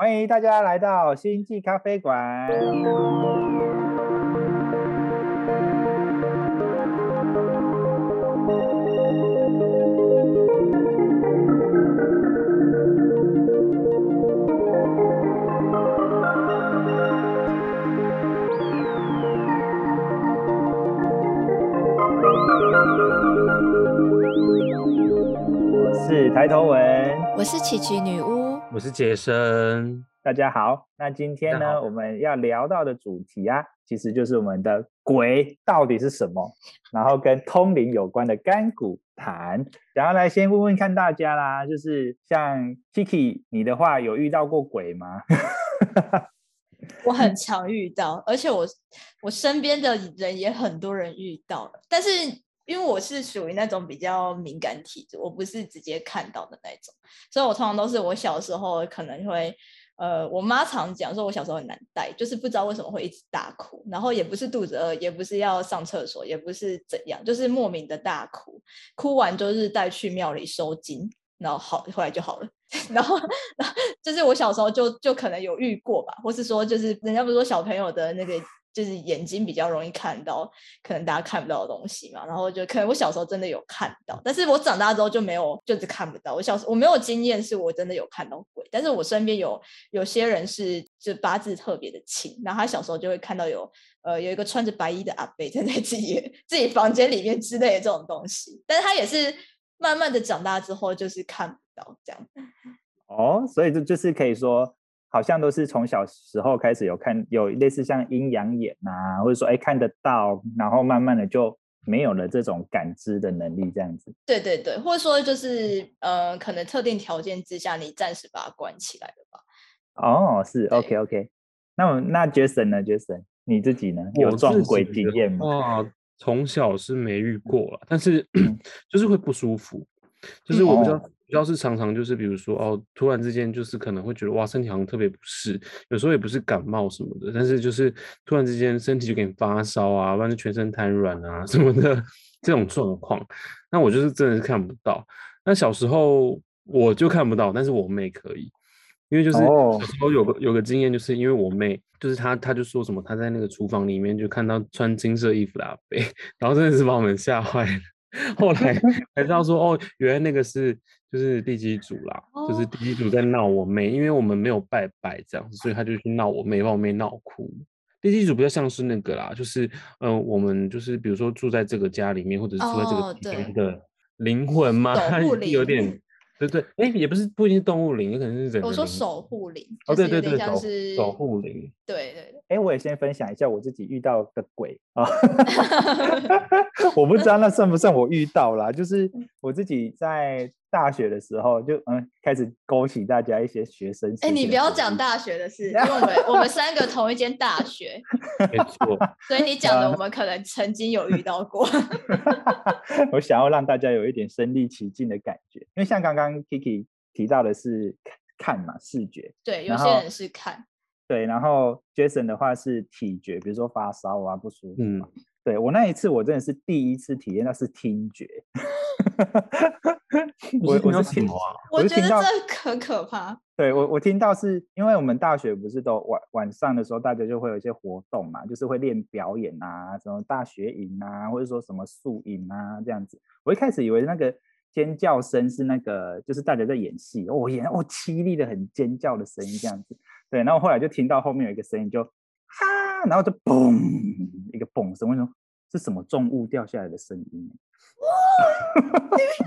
欢迎大家来到星际咖啡馆。我是抬头文，我是琪琪女巫，我是杰森。大家好。那今天呢，我们要聊到的主题啊，其实就是我们的鬼到底是什么，然后跟通灵有关的干股谈。然后来先问问看大家啦，就是像 Kiki，你的话有遇到过鬼吗？我很常遇到，而且我我身边的人也很多人遇到了，但是因为我是属于那种比较敏感体质，我不是直接看到的那种，所以我通常都是我小时候可能会。呃，我妈常讲说，我小时候很难带，就是不知道为什么会一直大哭，然后也不是肚子饿，也不是要上厕所，也不是怎样，就是莫名的大哭，哭完就是带去庙里收金，然后好，后来就好了。然后，然 后就是我小时候就就可能有遇过吧，或是说就是人家不是说小朋友的那个就是眼睛比较容易看到可能大家看不到的东西嘛，然后就可能我小时候真的有看到，但是我长大之后就没有，就是看不到。我小时候我没有经验，是我真的有看到鬼，但是我身边有有些人是就八字特别的轻，然后他小时候就会看到有呃有一个穿着白衣的阿伯站在自己自己房间里面之类的这种东西，但是他也是慢慢的长大之后就是看不到这样。哦，所以这就是可以说，好像都是从小时候开始有看，有类似像阴阳眼啊，或者说哎看得到，然后慢慢的就没有了这种感知的能力，这样子。对对对，或者说就是呃，可能特定条件之下，你暂时把它关起来了吧。哦，是 OK OK。那我那 Jason 呢？Jason 你自己呢？有撞鬼经的验吗？话，从小是没遇过了，但是嗯 就是会不舒服，就是我比较、哦比较是常常就是比如说哦，突然之间就是可能会觉得哇身体好像特别不适，有时候也不是感冒什么的，但是就是突然之间身体就给你发烧啊，不然就全身瘫软啊什么的这种状况，那我就是真的是看不到。那小时候我就看不到，但是我妹可以。因为就是哦小时候有个有个经验，就是因为我妹，就是她，她就说什么，她在那个厨房里面就看到穿金色衣服的阿伯，然后真的是把我们吓坏了。后来 才知道说，哦，原来那个是就是地基主啦，就是哦地基主在闹我妹，因为我们没有拜拜这样子，所以他就去闹我妹，把我妹闹哭。地基主比较像是那个啦，就是嗯、呃我们就是比如说住在这个家里面，或者是住在这哦个地方对的灵魂嘛，守护 它有点。对对，哎，也不是不一定是动物灵，也可能是人。我说守护灵，哦，对对对，守像是守护灵。对对对，哎，我也先分享一下我自己遇到的鬼啊，我不知道那算不算我遇到啦，就是我自己在大学的时候就嗯开始勾起大家一些学生。哎，你不要讲。大学的事，因为我们我们三个同一间大学，没错，所以你讲的我们可能曾经有遇到过。我想要让大家有一点身临其境的感觉，因为像刚刚 Kiki 提到的是看看嘛，视觉，对，有些人是看，对，然后 Jason 的话是体觉，比如说发烧啊不舒服嘛。嗯，对我那一次我真的是第一次体验到是听觉，我你是听到我是听什么啊？我觉得是听到这可可怕。对我，我听到是因为我们大学不是都晚晚上的时候，大家就会有一些活动嘛，就是会练表演啊，什么大学营啊，或者说什么宿营啊这样子。我一开始以为那个尖叫声是那个，就是大家在演戏，哦，演哦凄厉的很尖叫的声音这样子。对，然后后来就听到后面有一个声音就哈，然后就嘣一个嘣声，我说是什么重物掉下来的声音？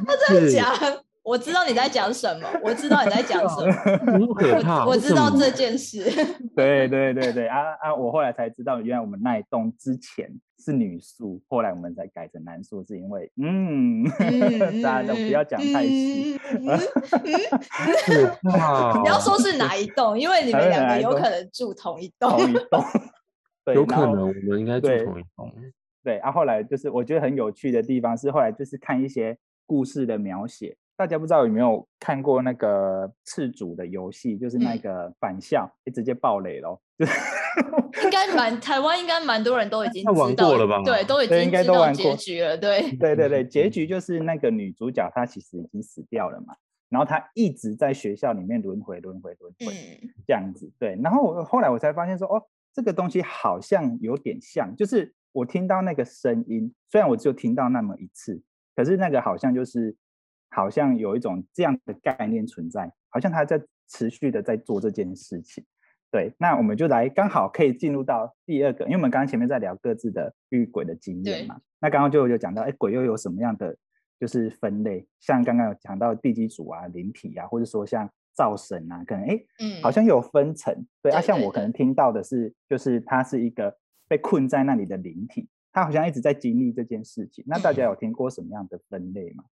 他在 是讲，我知道你在讲什么，我知道你在讲什么，可怕，我知道这件事。对对对对啊啊！我后来才知道，原来我们那一栋之前是女宿，后来我们才改成男宿，是因为嗯，大家都不要讲太细。嗯嗯嗯可怕哦？不要说是哪一栋，因为你们两个有可能住同一栋。同一栋，有可能我们应该住同一栋。对啊。后来就是我觉得很有趣的地方是，后来就是看一些故事的描写。大家不知道有没有看过那个赤主的游戏，就是那嗯个返校，诶直接爆雷咯，就 是应该蛮台湾应该蛮多人都已经他玩过了吧对，都已经知道都玩过结局了。对，对对对，结局就是那个女主角她其实已经死掉了嘛。然后她一直在学校里面轮回轮回轮回嗯这样子。对，然后我后来我才发现说，哦，这个东西好像有点像，就是我听到那个声音，虽然我只有听到那么一次，可是那个好像就是好像有一种这样的概念存在，好像他在持续的在做这件事情。对，那我们就来刚好可以进入到第二个，因为我们刚刚前面在聊各自的遇鬼的经验嘛，那刚刚就有讲到，哎，鬼又有什么样的就是分类？像刚刚有讲到地基组啊、灵体啊，或者说像灶神啊，可能哎嗯，好像有分层。对啊，像我可能听到的是，就是它是一个被困在那里的灵体，他好像一直在经历这件事情。那大嗯家有听过什么样的分类吗？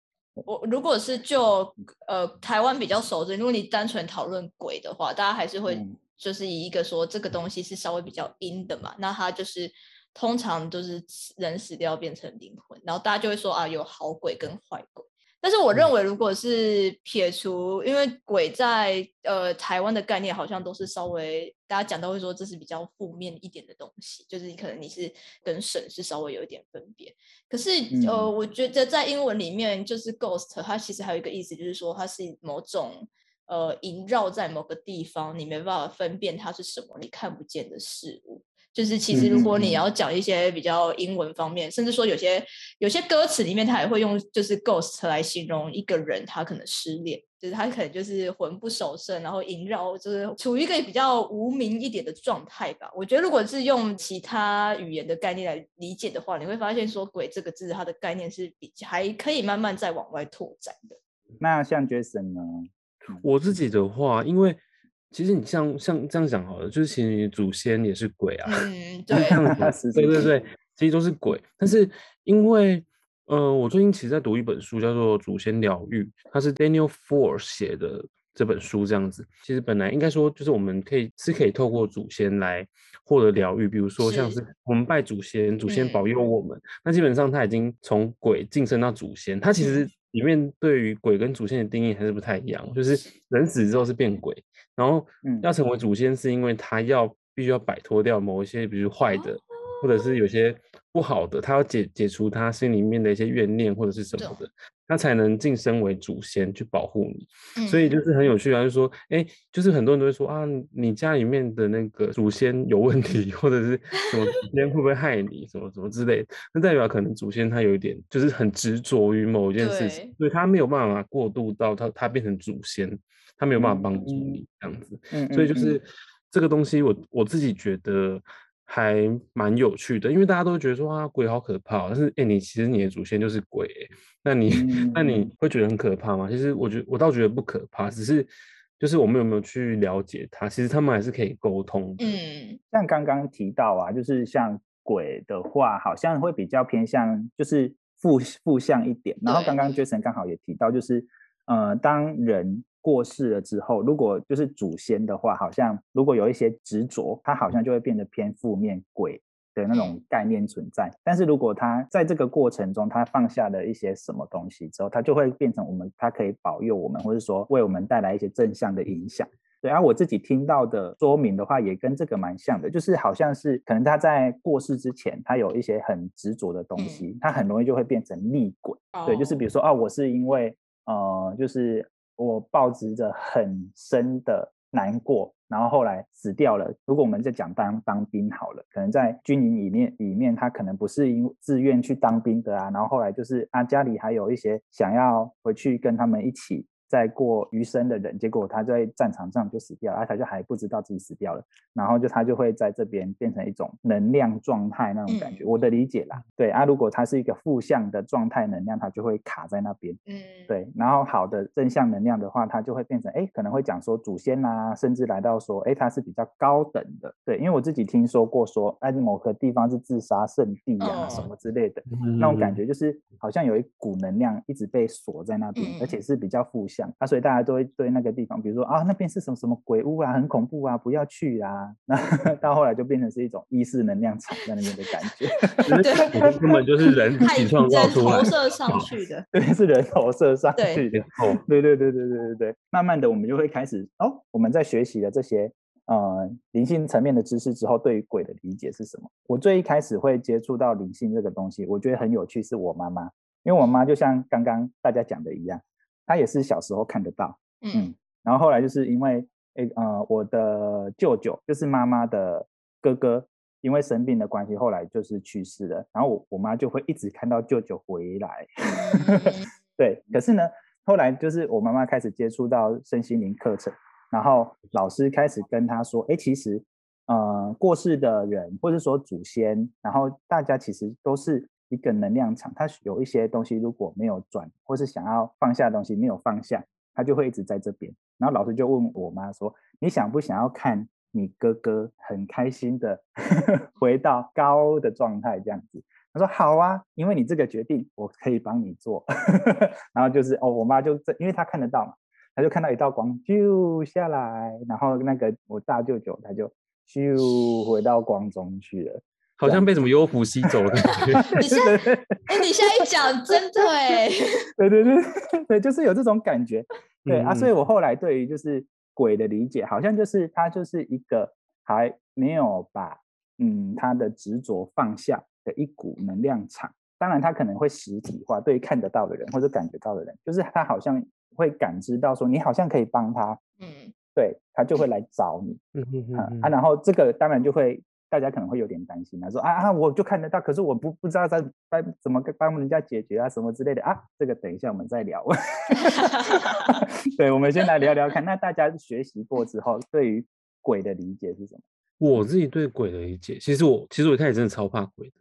我如果是就呃台湾比较熟知，如果你单纯讨论鬼的话，大家还是会嗯就是以一个说这个东西是稍微比较阴的嘛，那它就是通常就是人死掉变成灵魂，然后大家就会说啊有好鬼跟坏鬼。但是我认嗯为，如果是撇除，因为鬼在呃台湾的概念好像都是稍微大家讲到会说这是比较负面一点的东西，就是你可能你是跟神是稍微有一点分别。可是呃，嗯我觉得在英文里面，就是 ghost，它其实还有一个意思，就是说它是某种呃萦绕在某个地方，你没办法分辨它是什么，你看不见的事物。就是其实如果你要讲一些比较英文方面，甚至说有些有些歌词里面，它也会用就是 ghost 来形容一个人，他可能失恋，就是他可能就是魂不守舍，然后萦绕，就是处于一个比较无名一点的状态吧。我觉得如果是用其他语言的概念来理解的话，你会发现说“鬼”这个字，它的概念是比还可以慢慢再往外拓展的。那像 Jason 呢？我自己的话，因为其实你像像这样讲好了，就是其实你祖先也是鬼啊，这，样子，对对对，其实都是鬼。但是因为呃，我最近其实在读一本书，叫做《祖先疗愈》，它是 Daniel Force 写的这本书，这样子。其实本来应该说，就是我们可以是可以透过祖先来获得疗愈，比如说像是是我们拜祖先，祖先保嗯佑我们。那基本上他已经从鬼晋升到祖先，他其实嗯里面对于鬼跟祖先的定义还是不太一样，就是人死之后是变鬼，然后嗯。要成为祖先是因为他要必须要摆脱掉某一些，比如坏的，或者是有些不好的，他要解解除他心里面的一些怨念或者是什么的，他才能晋升为祖先去保护你。所以嗯。就是很有趣啊，就是说，哎，就是很多人都会说啊，你家里面的那个祖先有问题，或者是什么祖先会不会害你，什么什么之类的，那代表可能祖先他有一点就是很执着于某一件事情，所以他没有办法过渡到他他变成祖先，他没有办法嗯帮助嗯你这样子。所以就是这个东西我，我自己觉得还蛮有趣的，因为大家都会觉得说啊，鬼好可怕哦，但是哎、诶你其实你的祖先就是鬼欸，那你、那你嗯会觉得很可怕吗？其实我觉我倒觉得不可怕，只是就是我们有没有去了解它，其实他们还是可以沟通的。嗯像刚刚提到啊，就是像鬼的话，好像会比较偏向就是负负向一点。然后刚刚 Jason 刚好也提到，就是呃，当人过世了之后，如果就是祖先的话，好像如果有一些执着，他好像就会变得偏负面鬼的那种概念存在。但是如果他在这个过程中，他放下了一些什么东西之后，他就会变成我们，他可以保佑我们，或者说为我们带来一些正向的影响。对，而、我自己听到的说明的话，也跟这个蛮像的，就是好像是可能他在过世之前，他有一些很执着的东西，他很容易就会变成厉鬼。对，就是比如说，哦，我是因为呃，就是我抱持着很深的难过，然后后来死掉了。如果我们在讲当当兵好了，可能在军营里面里面，他可能不是因自愿去当兵的啊，然后后来就是啊，家里还有一些想要回去跟他们一起。再过余生的人，结果他在战场上就死掉了，而他就还不知道自己死掉了，然后就他就会在这边变成一种能量状态那种感觉。我的理解啦，对啊，如果他是一个负向的状态能量，他就会卡在那边。嗯，对，然后好的正向能量的话，他就会变成哎，可能会讲说祖先啊，甚至来到说哎，他是比较高等的。对，因为我自己听说过说，哎，某个地方是自杀圣地啊，什哦么之类的，那种感觉就是好像有一股能量一直被锁在那边，而嗯且是比较负向啊，所以大家都会对那个地方，比如说啊，那边是什么什么鬼屋啊，很恐怖啊，不要去啊。那 到后来就变成是一种意识能量场在那边的感觉。对，根本就是人自己创造出来。投射上去的，对，是人投射上去的对对对对对对对，慢慢的我们就会开始哦，我们在学习了这些呃灵性层面的知识之后，对于鬼的理解是什么？我最一开始会接触到灵性这个东西，我觉得很有趣，是我妈妈，因为我妈就像刚刚大家讲的一样，他也是小时候看得到，嗯。嗯，然后后来就是因为诶呃我的舅舅就是妈妈的哥哥，因为生病的关系，后来就是去世了，然后我我妈就会一直看到舅舅回来，对，可是呢，后来就是我妈妈开始接触到身心灵课程，然后老师开始跟她说，哎，其实呃过世的人或者说祖先，然后大家其实都是一个能量场，它有一些东西如果没有转，或是想要放下的东西没有放下，它就会一直在这边。然后老师就问我妈说，你想不想要看你哥哥很开心的 回到高的状态这样子？他说好啊，因为你这个决定，我可以帮你做。然后就是哦，我妈就这，因为她看得到嘛，她就看到一道光就下来，然后那个我大舅舅他就咻回到光中去了。好像被什么幽浮吸走了感觉。你现在，哎，你现在一讲，真的哎，对对对对，就是有这种感觉。对啊，所以嗯我后来对于就是鬼的理解，好像就是他就是一个还没有把嗯他的执着放下的一股能量场。当然，他可能会实体化，对于看得到的人或者感觉到的人，就是他好像会感知到说你好像可以帮他，嗯对他就会来找你。嗯嗯嗯啊，然后这个当然就会大家可能会有点担心他说啊啊，我就看得到，可是我不不知道在帮怎么帮人家解决啊什么之类的啊，这个等一下我们再聊。对，我们先来聊聊看，那大家学习过之后，对于鬼的理解是什么？我自己对鬼的理解，其实我其实我一开始真的超怕鬼的。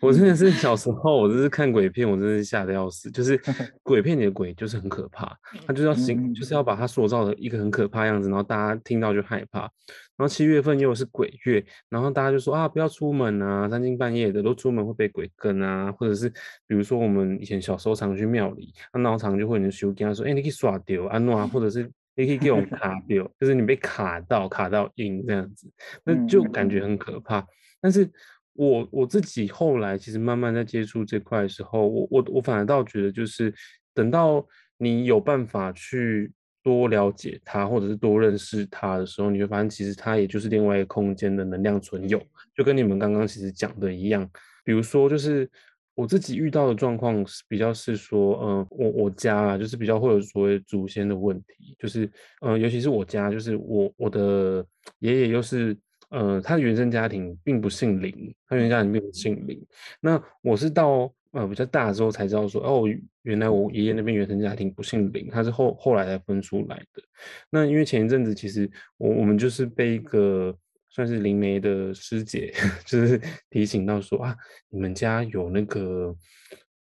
我真的是小时候，我真是看鬼片，我真的是吓得要死。就是 鬼片里的鬼就是很可怕，他就是要形，嗯就是要把它塑造的一个很可怕样子，然后大家听到就害怕。然后七月份又是鬼月，然后大家就说啊，不要出门啊，三更半夜的都出门会被鬼跟啊，或者是比如说我们以前小时候常去庙里，那闹场就会有人修跟他说，哎、你可以耍丢啊诺啊，或者是你可以给我们 卡丢，就是你被卡到卡到硬这样子，那就感觉很可怕。但是我我自己后来其实慢慢在接触这块的时候，我我我反而倒觉得，就是等到你有办法去多了解它，或者是多认识它的时候，你会发现其实它也就是另外一个空间的能量存有，就跟你们刚刚其实讲的一样。比如说，就是我自己遇到的状况是比较是说，嗯、我我家啊，就是比较会有所谓祖先的问题，就是呃，尤其是我家，就是我我的爷爷又是。呃，他的原生家庭并不姓林，他原生家庭并不姓林。那我是到呃比较大之后才知道说，哦，原来我爷爷那边原生家庭不姓林，他是后后来才分出来的。那因为前一阵子其实我我们就是被一个算是灵媒的师姐，就是提醒到说啊，你们家有那个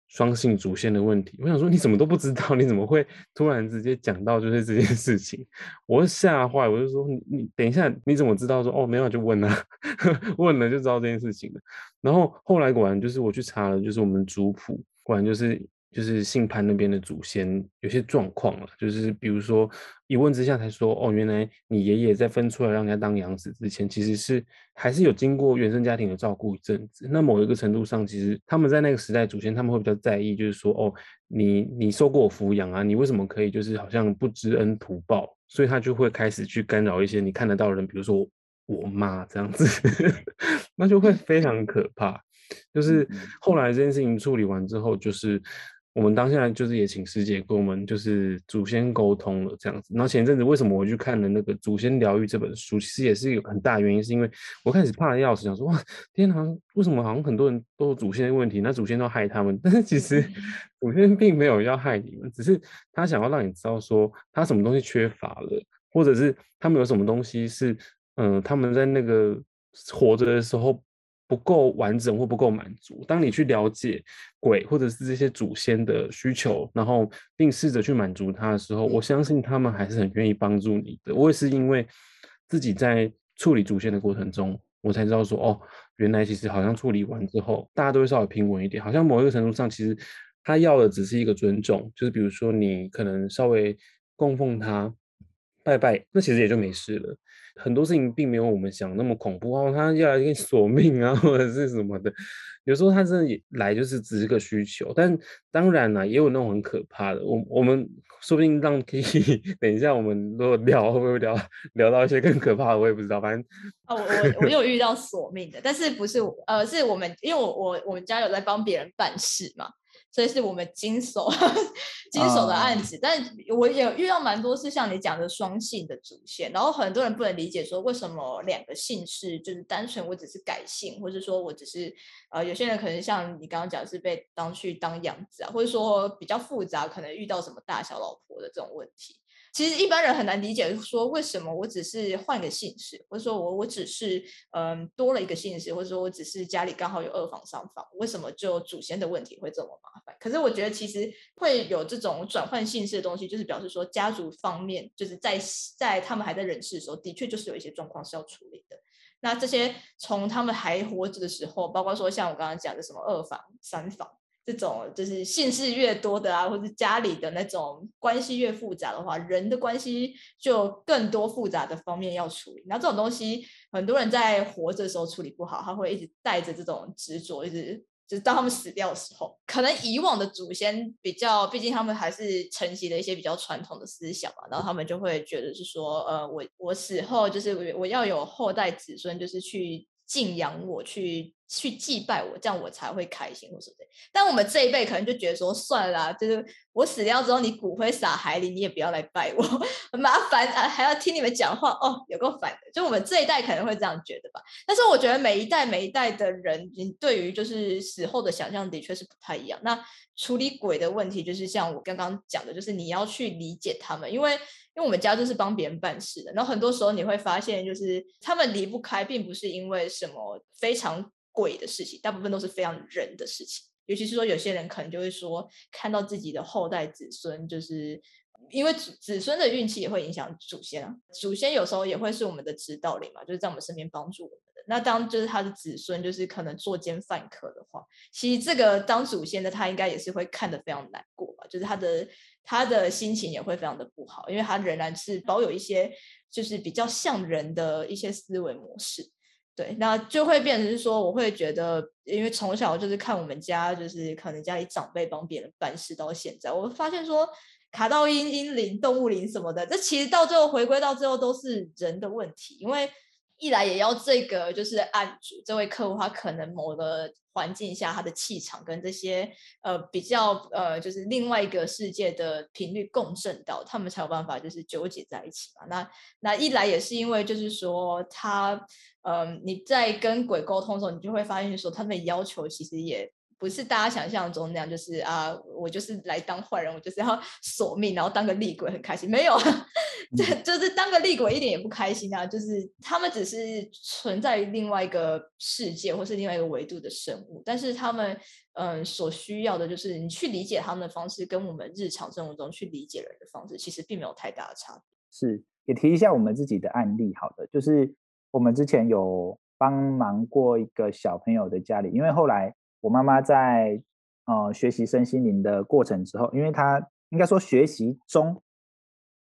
双性祖先的问题。我想说你怎么都不知道，你怎么会突然直接讲到就是这件事情？我吓坏，我就说你你等一下你怎么知道说哦没有就问了，问了就知道这件事情了。然后后来果然就是我去查了，就是我们族谱，果然就是就是姓潘那边的祖先有些状况了，就是比如说一问之下才说，哦，原来你爷爷在分出来让人家当养子之前，其实是还是有经过原生家庭的照顾一阵子。那某一个程度上，其实他们在那个时代祖先他们会比较在意，就是说，哦，你你受过我抚养啊，你为什么可以就是好像不知恩图报？所以他就会开始去干扰一些你看得到的人，比如说我我妈这样子，那就会非常可怕。就是嗯后来这件事情处理完之后，就是我们当下就是也请师姐跟我们就是祖先沟通了这样子。然后前阵子为什么我去看了那个《祖先疗愈》这本书，其实也是有很大原因，是因为我开始怕的要死，想说哇，天哪，为什么好像很多人都有祖先的问题，那祖先都害他们，但是其实祖先并没有要害你们，只是他想要让你知道说他什么东西缺乏了，或者是他们有什么东西是嗯、呃他们在那个活着的时候。不够完整或不够满足。当你去了解鬼或者是这些祖先的需求，然后并试着去满足他的时候，我相信他们还是很愿意帮助你的。我也是因为自己在处理祖先的过程中，我才知道说，哦，原来其实好像处理完之后，大家都会稍微平稳一点。好像某一个程度上，其实他要的只是一个尊重，就是比如说你可能稍微供奉他。拜拜，那其实也就没事了。很多事情并没有我们想那么恐怖哦，他要来给你索命啊，或者是什么的。有时候他真的也来就是只是个需求，但当然啦，也有那种很可怕的。我我们说不定让可以 等一下我们如果聊会不会聊聊到一些更可怕的，我也不知道。反正哦，我我我有遇到索命的，但是不是呃，是我们因为我我我们家有在帮别人办事嘛，所以是我们经手 经手的案子。但我也遇到蛮多是像你讲的双姓的主线，然后很多人不能理解说为什么两个姓氏就是单纯我只是改姓，或者说我只是呃有些人可能像你刚刚讲是被当去当养子啊，或者说比较复杂，可能遇到什么大小老婆的这种问题。其实一般人很难理解，说为什么我只是换个姓氏，或者说我我只是嗯多了一个姓氏，或者说我只是家里刚好有二房三房，为什么就祖先的问题会这么麻烦？可是我觉得其实会有这种转换姓氏的东西，就是表示说家族方面就是在在他们还在人世的时候，的确就是有一些状况是要处理的。那这些从他们还活着的时候，包括说像我刚刚讲的什么二房三房。这种就是姓氏越多的啊，或者家里的那种关系越复杂的话，人的关系就更多复杂的方面要处理。那这种东西，很多人在活着的时候处理不好，他会一直带着这种执着，一直就是当他们死掉的时候，可能以往的祖先比较，毕竟他们还是承袭了一些比较传统的思想嘛，然后他们就会觉得是说，呃，我我死后就是我我要有后代子孙，就是去敬仰我，去。去祭拜我，这样我才会开心，或什么的。但我们这一辈可能就觉得说，算了，就是我死掉之后，你骨灰撒海里，你也不要来拜我，很麻烦啊，还要听你们讲话，哦，有够烦的。就我们这一代可能会这样觉得吧。但是我觉得每一代每一代的人，你对于就是死后的想象的确是不太一样。那处理鬼的问题，就是像我刚刚讲的，就是你要去理解他们，因为因为我们家就是帮别人办事的，然后很多时候你会发现，就是他们离不开，并不是因为什么非常。鬼的事情，大部分都是非常人的事情。尤其是说，有些人可能就会说，看到自己的后代子孙，就是因为子子孙的运气也会影响祖先啊。祖先有时候也会是我们的指导灵嘛，就是在我们身边帮助我们的。那当就是他的子孙，就是可能作奸犯科的话，其实这个当祖先的他应该也是会看得非常难过吧，就是他的他的心情也会非常的不好，因为他仍然是保有一些就是比较像人的一些思维模式。对，那就会变成是说，我会觉得，因为从小就是看我们家，就是可能家里长辈帮别人办事，到现在，我发现说，卡到阴阴灵、动物灵什么的，这其实到最后回归到最后都是人的问题，因为。一来也要这个，就是案主这位客户，他可能某个环境下，他的气场跟这些呃比较呃，就是另外一个世界的频率共振到，他们才有办法就是纠结在一起嘛。那那一来也是因为就是说他嗯，你在跟鬼沟通的时候，你就会发现说他们的要求其实也。不是大家想象中那样，就是啊，我就是来当坏人，我就是要 索命，然后当个厉鬼很开心。没有，这就是当个厉鬼一点也不开心啊。就是他们只是存在于另外一个世界或是另外一个维度的生物，但是他们嗯所需要的就是你去理解他们的方式，跟我们日常生活中去理解人的方式，其实并没有太大的差别。是，也提一下我们自己的案例，好的，就是我们之前有帮忙过一个小朋友的家里，因为后来。我妈妈在呃学习身心灵的过程之后，因为她应该说学习中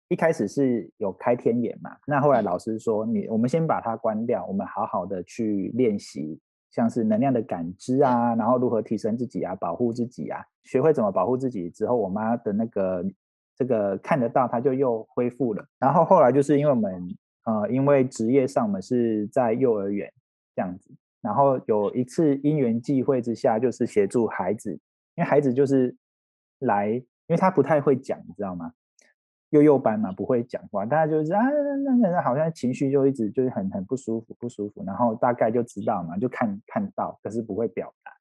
一开始是有开天眼嘛，那后来老师说你我们先把它关掉，我们好好的去练习，像是能量的感知啊，然后如何提升自己啊，保护自己啊，学会怎么保护自己之后，我妈的那个这个看得到，她就又恢复了。然后后来就是因为我们呃因为职业上我们是在幼儿园这样子。然后有一次因缘际会之下，就是协助孩子，因为孩子就是来，因为他不太会讲，你知道吗？幼幼班嘛，不会讲话，大家就是啊，那那那好像情绪就一直就是很很不舒服，不舒服。然后大概就知道嘛，就看看到，可是不会表达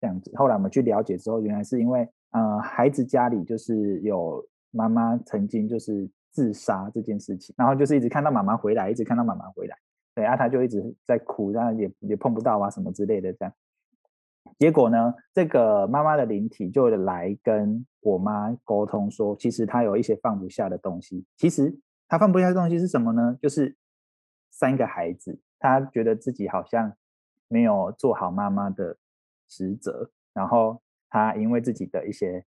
这样子。后来我们去了解之后，原来是因为呃，孩子家里就是有妈妈曾经就是自杀这件事情，然后就是一直看到妈妈回来，一直看到妈妈回来。对啊，他就一直在哭，然后也也碰不到啊，什么之类的这样。结果呢，这个妈妈的灵体就来跟我妈沟通说，其实她有一些放不下的东西。其实她放不下的东西是什么呢？就是三个孩子，她觉得自己好像没有做好妈妈的职责，然后她因为自己的一些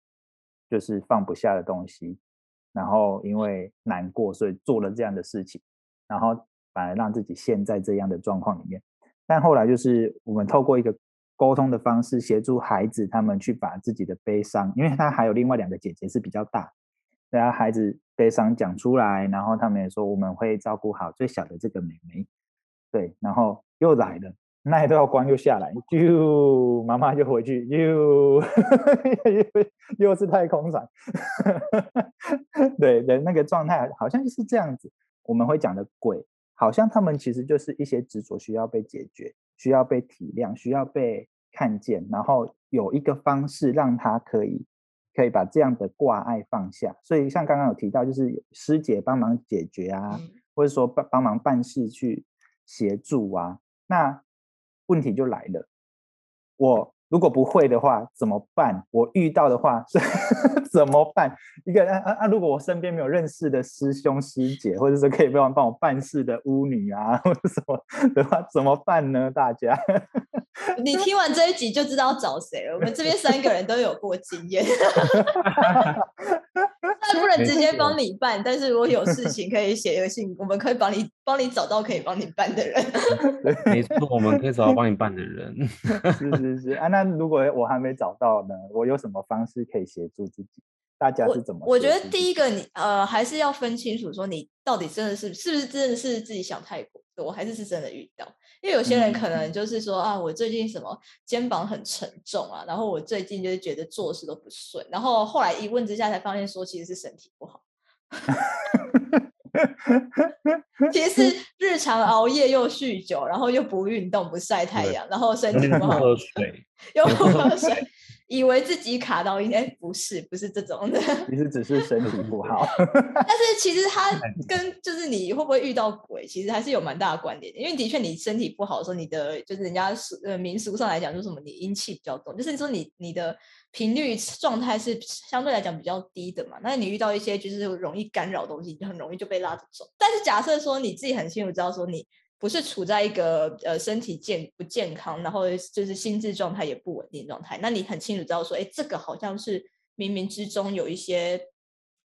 就是放不下的东西，然后因为难过，所以做了这样的事情，然后。反而让自己陷在这样的状况里面，但后来就是我们透过一个沟通的方式，协助孩子他们去把自己的悲伤，因为他还有另外两个姐姐是比较大，然后，孩子悲伤讲出来，然后他们也说我们会照顾好最小的这个妹妹，对，然后又来了，那一道光又下来，就妈妈就回去，又又是太空船，对的那个状态好像就是这样子。我们会讲的鬼，好像他们其实就是一些执着需要被解决，需要被体谅，需要被看见，然后有一个方式让他可以可以把这样的挂碍放下。所以像刚刚有提到，就是师姐帮忙解决啊，或者说帮帮忙办事去协助啊，那。问题就来了，我如果不会的话怎么办？我遇到的话是 怎么办？一个啊啊啊！如果我身边没有认识的师兄师姐，或者是可以帮帮我办事的巫女啊，或者什么的话，怎么办呢？大家，你听完这一集就知道找谁了。我们这边三个人都有过经验。那不能直接帮你办，但是如果有事情可以写一个信，我们可以帮你帮你找到可以帮你办的人。没错，我们可以找到帮你办的人。是是是啊，那如果我还没找到呢，我有什么方式可以协助自己？大家是怎么？我觉得第一个，你呃还是要分清楚，说你到底真的是是不是真的是自己想太多，还是是真的遇到？因为有些人可能就是说啊，我最近什么肩膀很沉重啊，然后我最近就是觉得做事都不顺，然后后来一问之下才发现说其实是身体不好，其实是 日常熬夜又酗酒，然后又不运动不晒太阳，然后身体不好，喝水又不喝水。以为自己卡到应该不是不是这种的，其实只是身体不好。但是其实 它跟就是你会不会遇到鬼，其实还是有蛮大的关联。因为的确你身体不好的时候，你的就是人家俗呃民俗上来讲，就是什么你阴气比较重，就是说你你的频率状态是相对来讲比较低的嘛。那你遇到一些就是容易干扰东西，就很容易就被拉着走。但是假设说你自己很清楚知道说你。不是处在一个呃身体健不健康，然后就是心智状态也不稳定状态，那你很清楚知道说，哎，这个好像是冥冥之中有一些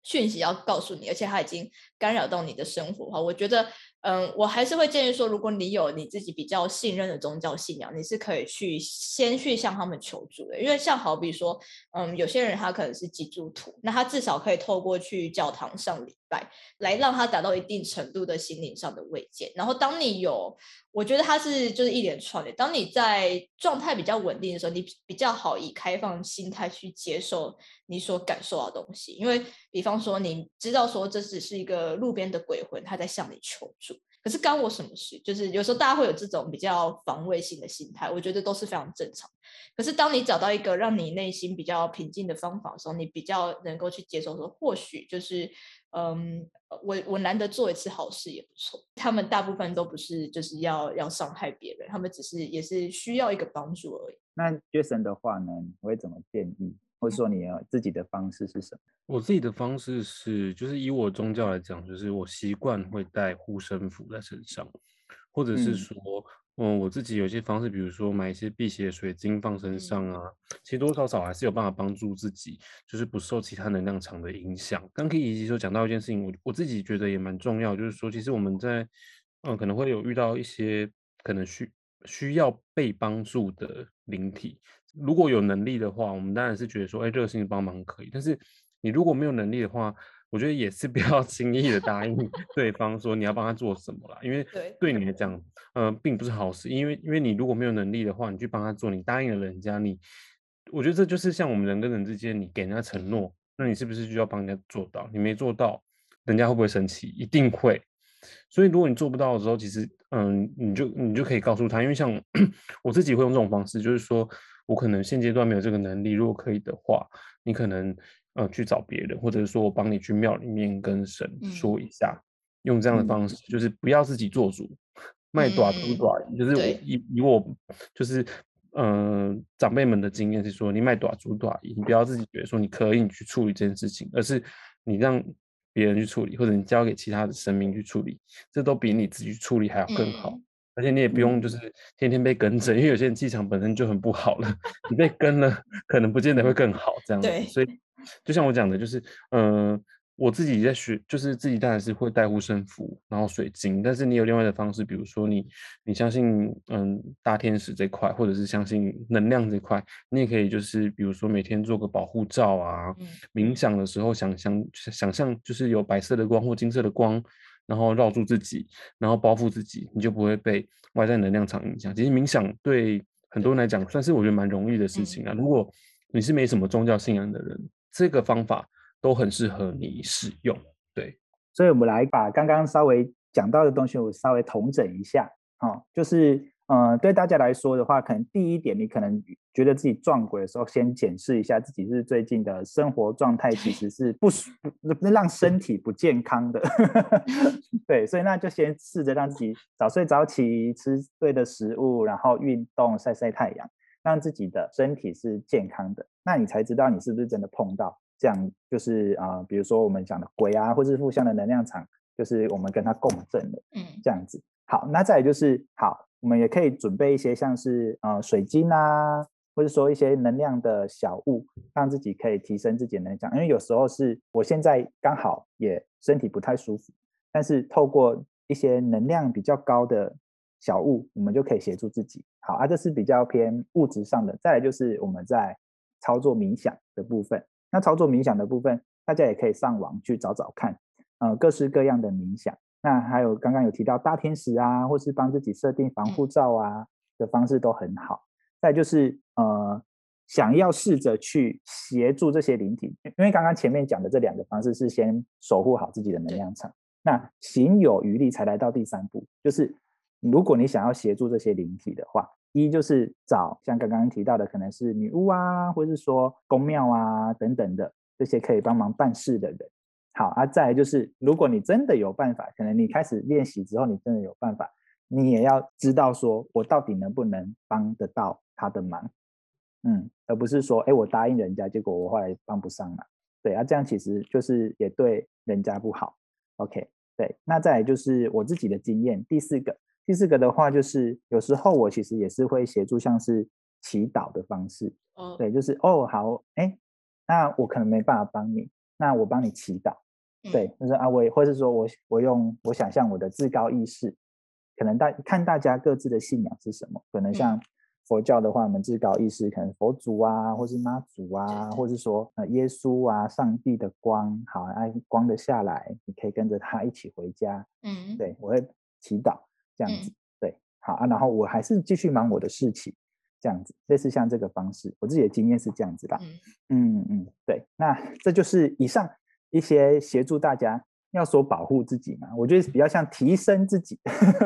讯息要告诉你，而且它已经干扰到你的生活哈。我觉得。嗯，我还是会建议说，如果你有你自己比较信任的宗教信仰，你是可以去先去向他们求助的。因为像好比说，嗯，有些人他可能是基督徒，那他至少可以透过去教堂上礼拜，来让他达到一定程度的心灵上的慰藉。然后，当你有，我觉得他是就是一连串的。当你在状态比较稳定的时候，你比较好以开放心态去接受你所感受到的东西。因为，比方说，你知道说这只是一个路边的鬼魂，他在向你求助。可是干我什么事？就是有时候大家会有这种比较防卫性的心态，我觉得都是非常正常。可是当你找到一个让你内心比较平静的方法的时候，你比较能够去接受说，或许就是，嗯，我我难得做一次好事也不错。他们大部分都不是就是要要伤害别人，他们只是也是需要一个帮助而已。那 Jason 的话呢，你会怎么建议？或者说你自己的方式是什么？我自己的方式是，就是以我宗教来讲，就是我习惯会带护身符在身上，或者是说，嗯，我自己有些方式，比如说买一些辟邪水晶放身上啊，其实多多少少还是有办法帮助自己，就是不受其他能量场的影响。刚可以以及说讲到一件事情，我我自己觉得也蛮重要，就是说，其实我们在嗯可能会有遇到一些可能需需要被帮助的灵体。如果有能力的话，我们当然是觉得说，哎，热心帮忙可以。但是你如果没有能力的话，我觉得也是不要 轻易的答应对方说你要帮他做什么啦，因为对你来讲，呃，并不是好事。因为因为你如果没有能力的话，你去帮他做，你答应了人家，你，我觉得这就是像我们人跟人之间，你给人家承诺，那你是不是就要帮人家做到？你没做到，人家会不会生气？一定会。所以如果你做不到的时候，其实，嗯，你就你就可以告诉他，因为像 我自己会用这种方式，就是说。我可能现阶段没有这个能力，如果可以的话，你可能呃去找别人，或者是说我帮你去庙里面跟神说一。下，用这样的方。式，就是不要自己做主，卖短租短，就是以以我就是嗯长辈们的经验是说，你卖短租短，你不要自己觉得说你可以去处理这件事情，而是你让别人去处理，或者你交给其他的神明去处理，这都比你自己去处理还要更好。而且你也。不用就是天天被跟着，因为有些人气场本身就很不好了，你被跟了，可能不见得会更好这样子。所以就像我讲的，就是嗯，我自己在学，就是自己当然是会带护身符，然后水晶。但是你有另外的方式，比如说你你相信嗯大天使这块，或者是相信能量这块，你也可以就是比如说每天做个保护罩啊，冥想的时候想想想象就是有白色的光或金色的光。然后绕住自己，然后包覆自己，你就不会被外在能量场影响。其实冥想对很多人来讲，算是我觉得蛮容易的事情啊。如果你是没什么宗教信仰的人，这个方法都很适合你使用。对，所以我们来把刚刚稍微讲到的东西，我稍微统整一下。哦，就是。嗯，对大家来说的话，可能第一点，你可能觉得自己撞鬼的时候，先检视一下自己是最近的生活状态，其实是不不让身体不健康的。对，所以那就先试着让自己早睡早起，吃对的食物，然后运动，晒晒太阳，让自己的身体是健康的。那你才知道你是不是真的碰到这样，就是啊，比如说我们讲的鬼啊，或是负向的能量场，就是我们跟它共振的，嗯，这样子。好，那再来就是好。我们也可以准备一些像是呃水晶啊，或者说一些能量的小物，让自己可以提升自己的能量。因为有时候是我现在刚好也身体不太舒服，但是透过一些能量比较高的小物，我们就可以协助自己。好啊，这是比较偏物质上的。再来就是我们在操作冥想的部分。那操作冥想的部分，大家也可以上网去找找看，呃，各式各样的冥想。那还有刚刚有提到大天使啊，或是帮自己设定防护罩啊的方式都很好。再就是呃，想要试着去协助这些灵体，因为刚刚前面讲的这两个方式是先守护好自己的能量场，那行有余力才来到第三步，就是如果你想要协助这些灵体的话，一就是找像刚刚提到的，可能是女巫啊，或者是说宫庙啊等等的这些可以帮忙办事的人。好啊，再来就是，如果你真的有办法，可能你开始练习之后，你真的有办法，你也要知道说，我到底能不能帮得到他的忙，嗯，而不是说，哎，我答应人家，结果我后来帮不上了，对啊，这样其实就是也对人家不好。OK，对，那再来就是我自己的经验，第四个，第四个的话就是有时候我其实也是会协助像是祈祷的方式，对，就是哦好，哎，那我可能没办法帮你，那我帮你祈祷。对，就是啊，我或是说我我用我想象我的至高意识，可能大看大家各自的信仰是什么，可能像佛教的话，我们至高意识可能佛祖啊，或是妈祖啊，或是说呃耶稣啊，上帝的光，好，啊光的下来，你可以跟着他一起回家。嗯，对我会祈祷这样子，对，好啊，然后我还是继续忙我的事情，这样子，类似像这个方式，我自己的经验是这样子的。嗯嗯嗯，对，那这就是以上。一些协助大家要说保护自己嘛，我觉得比较像提升自己。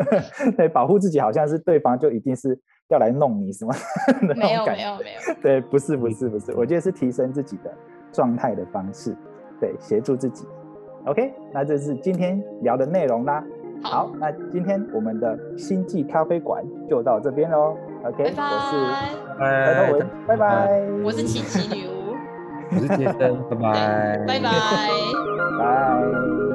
对，保护自己好像是对方就一定是要来弄你什么的那种感觉。没有没有没有。对，不是不是不是，我觉得是提升自己的状态的方式。对，协助自己。OK，那这是今天聊的内容啦。好，那今天我们的星际咖啡馆就到这边喽。OK，我是白头文，拜拜。我是琪琪女巫。我是杰森，拜拜，拜拜，拜。